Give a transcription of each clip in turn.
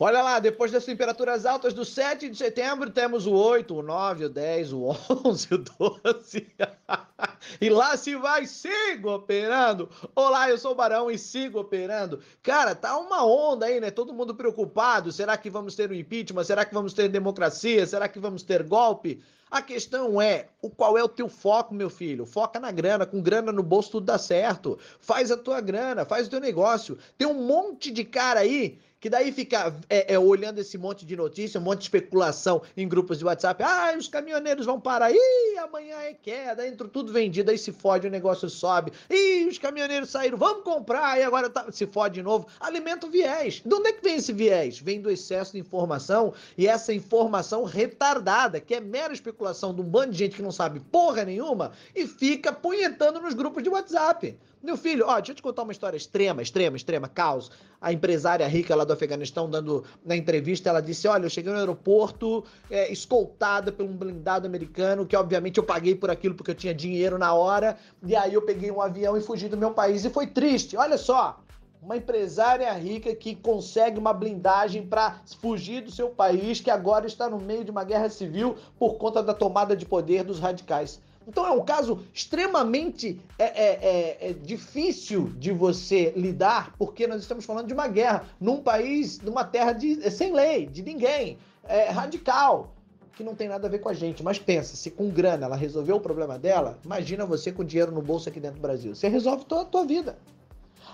Olha lá, depois das temperaturas altas do 7 de setembro, temos o 8, o 9, o 10, o 11, o 12. e lá se vai, sigo operando. Olá, eu sou o Barão e sigo operando. Cara, tá uma onda aí, né? Todo mundo preocupado. Será que vamos ter um impeachment? Será que vamos ter democracia? Será que vamos ter golpe? A questão é, o qual é o teu foco, meu filho? Foca na grana, com grana no bolso tudo dá certo. Faz a tua grana, faz o teu negócio. Tem um monte de cara aí que daí fica é, é, olhando esse monte de notícia, um monte de especulação em grupos de WhatsApp. Ah, os caminhoneiros vão parar. Ih, amanhã é queda, entra tudo vendido, aí se fode, o negócio sobe. Ih, os caminhoneiros saíram, vamos comprar, e agora tá, se fode de novo. Alimenta o viés. De onde é que vem esse viés? Vem do excesso de informação e essa informação retardada, que é mera especulação de um bando de gente que não sabe porra nenhuma e fica punhetando nos grupos de WhatsApp. Meu filho, ó, deixa eu te contar uma história extrema, extrema, extrema, caos. A empresária rica lá do Afeganistão, dando na entrevista, ela disse: Olha, eu cheguei no aeroporto é, escoltada por um blindado americano, que obviamente eu paguei por aquilo porque eu tinha dinheiro na hora, e aí eu peguei um avião e fugi do meu país. E foi triste, olha só. Uma empresária rica que consegue uma blindagem para fugir do seu país, que agora está no meio de uma guerra civil por conta da tomada de poder dos radicais. Então é um caso extremamente é, é, é, é, difícil de você lidar, porque nós estamos falando de uma guerra num país, numa terra de, sem lei, de ninguém, é, radical, que não tem nada a ver com a gente. Mas pensa, se com grana ela resolveu o problema dela, imagina você com dinheiro no bolso aqui dentro do Brasil. Você resolve toda a tua vida.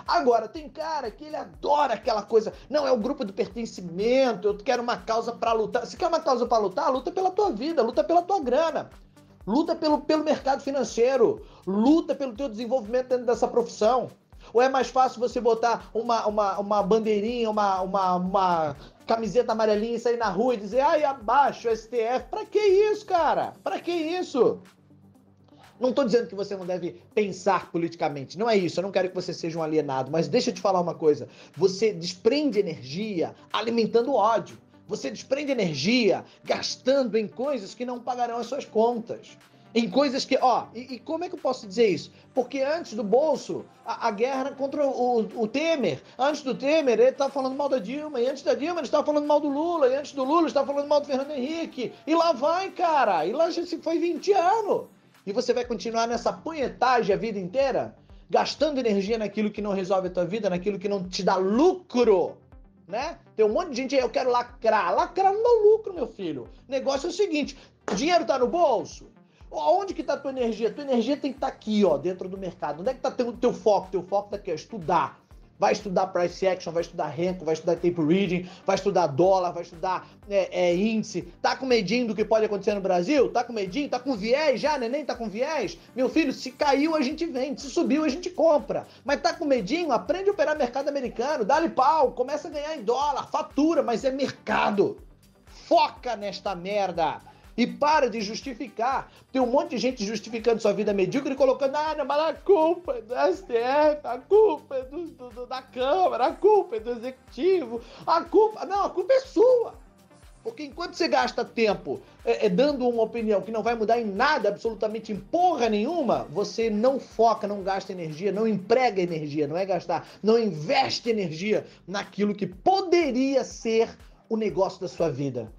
Agora, tem cara que ele adora aquela coisa. Não, é o grupo do pertencimento. Eu quero uma causa para lutar. Se quer uma causa para lutar, luta pela tua vida, luta pela tua grana. Luta pelo, pelo mercado financeiro. Luta pelo teu desenvolvimento dentro dessa profissão. Ou é mais fácil você botar uma, uma, uma bandeirinha, uma, uma, uma camiseta amarelinha e sair na rua e dizer, ai, abaixo STF. Pra que isso, cara? Pra que isso? Não estou dizendo que você não deve pensar politicamente, não é isso. Eu não quero que você seja um alienado, mas deixa eu te falar uma coisa. Você desprende energia alimentando ódio. Você desprende energia gastando em coisas que não pagarão as suas contas. Em coisas que, ó, e, e como é que eu posso dizer isso? Porque antes do bolso, a, a guerra contra o, o, Temer, antes do Temer, ele estava falando mal da Dilma, e antes da Dilma, ele estava falando mal do Lula, e antes do Lula, ele estava falando mal do Fernando Henrique. E lá vai, cara, e lá já se foi 20 anos. E você vai continuar nessa punhetagem a vida inteira? Gastando energia naquilo que não resolve a tua vida, naquilo que não te dá lucro né? Tem um monte de gente aí, eu quero lacrar. Lacrar não dá lucro, meu filho. O negócio é o seguinte: dinheiro tá no bolso? Onde que tá a tua energia? Tua energia tem que estar tá aqui, ó, dentro do mercado. Onde é que tá teu, teu foco? Teu foco tá aqui, ó, estudar vai estudar price action, vai estudar renko, vai estudar tape reading, vai estudar dólar, vai estudar é, é, índice. Tá com medinho do que pode acontecer no Brasil? Tá com medinho? Tá com viés já? Neném tá com viés? Meu filho, se caiu a gente vende, se subiu a gente compra. Mas tá com medinho? Aprende a operar mercado americano, dá-lhe pau, começa a ganhar em dólar, fatura, mas é mercado. Foca nesta merda. E para de justificar. Tem um monte de gente justificando sua vida medíocre e colocando, ah, mas a culpa é do STF, a culpa é do, do, da Câmara, a culpa é do Executivo, a culpa. Não, a culpa é sua. Porque enquanto você gasta tempo é, é, dando uma opinião que não vai mudar em nada, absolutamente em porra nenhuma, você não foca, não gasta energia, não emprega energia, não é gastar, não investe energia naquilo que poderia ser o negócio da sua vida.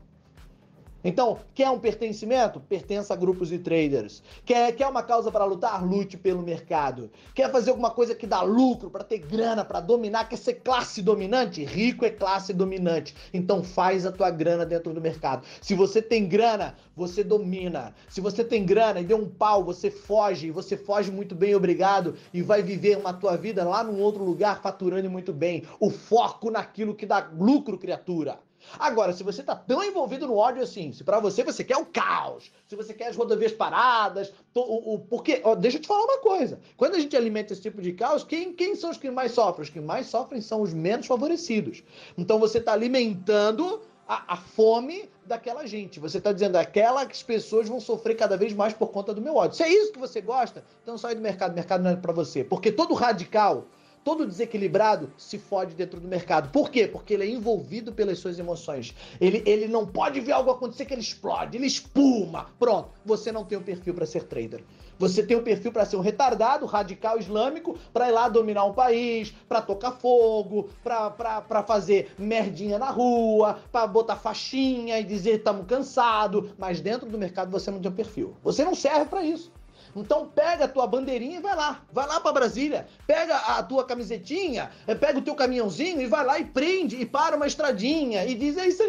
Então, quer um pertencimento? Pertença a grupos de traders. Quer, quer uma causa para lutar? Lute pelo mercado. Quer fazer alguma coisa que dá lucro, para ter grana, para dominar? Quer ser classe dominante? Rico é classe dominante. Então faz a tua grana dentro do mercado. Se você tem grana, você domina. Se você tem grana e deu um pau, você foge. Você foge muito bem, obrigado. E vai viver uma tua vida lá num outro lugar faturando muito bem. O foco naquilo que dá lucro, criatura. Agora, se você tá tão envolvido no ódio assim, se para você você quer o caos, se você quer as rodovias paradas, o, o, porque, ó, deixa eu te falar uma coisa. Quando a gente alimenta esse tipo de caos, quem, quem são os que mais sofrem? Os que mais sofrem são os menos favorecidos. Então você tá alimentando a, a, fome daquela gente. Você está dizendo aquelas pessoas vão sofrer cada vez mais por conta do meu ódio. Se é isso que você gosta, então sai do mercado. O mercado não é para você. Porque todo radical, todo desequilibrado se fode dentro do mercado. Por quê? Porque ele é envolvido pelas suas emoções. Ele, ele não pode ver algo acontecer que ele explode, ele espuma. Pronto, você não tem o um perfil para ser trader. Você tem o um perfil para ser um retardado, radical islâmico, para ir lá dominar um país, para tocar fogo, para fazer merdinha na rua, para botar faixinha e dizer estamos cansados. Mas dentro do mercado você não tem um perfil. Você não serve para isso. Então pega a tua bandeirinha e vai lá. Vai lá para Brasília. Pega a tua camisetinha, eh, pega o teu caminhãozinho e vai lá e prende e para uma estradinha e diz: "É isso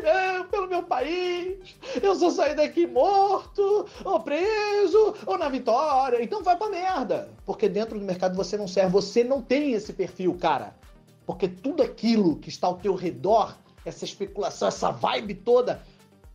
pelo meu país. Eu sou sair daqui morto, ou preso, ou na vitória". Então vai pra merda. Porque dentro do mercado você não serve, você não tem esse perfil, cara. Porque tudo aquilo que está ao teu redor, essa especulação, essa vibe toda,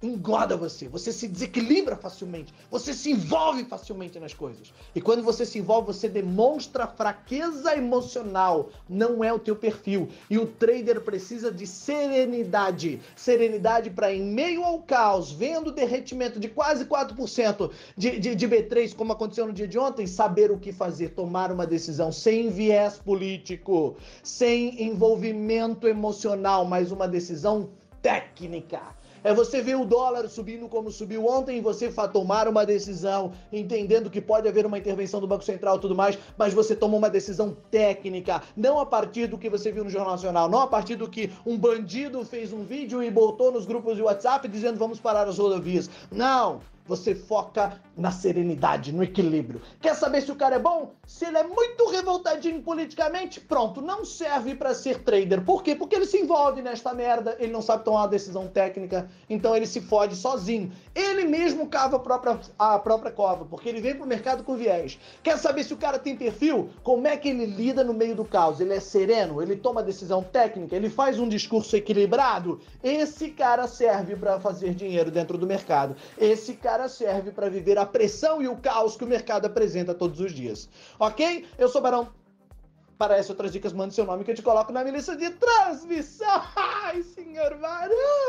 engorda você, você se desequilibra facilmente, você se envolve facilmente nas coisas. E quando você se envolve, você demonstra fraqueza emocional, não é o teu perfil. E o trader precisa de serenidade, serenidade para em meio ao caos, vendo o derretimento de quase 4% de, de, de B3, como aconteceu no dia de ontem, saber o que fazer, tomar uma decisão sem viés político, sem envolvimento emocional, mas uma decisão técnica é você ver o dólar subindo como subiu ontem e você tomar uma decisão, entendendo que pode haver uma intervenção do Banco Central e tudo mais, mas você toma uma decisão técnica, não a partir do que você viu no Jornal Nacional, não a partir do que um bandido fez um vídeo e botou nos grupos de WhatsApp dizendo vamos parar as rodovias. Não! Você foca na serenidade, no equilíbrio. Quer saber se o cara é bom? Se ele é muito revoltadinho politicamente, pronto, não serve para ser trader. Por quê? Porque ele se envolve nesta merda, ele não sabe tomar uma decisão técnica, então ele se fode sozinho. Ele mesmo cava a própria, a própria cova, porque ele vem pro mercado com viés. Quer saber se o cara tem perfil? Como é que ele lida no meio do caos? Ele é sereno? Ele toma decisão técnica? Ele faz um discurso equilibrado? Esse cara serve para fazer dinheiro dentro do mercado. Esse cara cara serve para viver a pressão e o caos que o mercado apresenta todos os dias. Ok? Eu sou Barão. Para essas outras dicas, mande seu nome que eu te coloco na minha lista de transmissão. Ai, senhor Barão!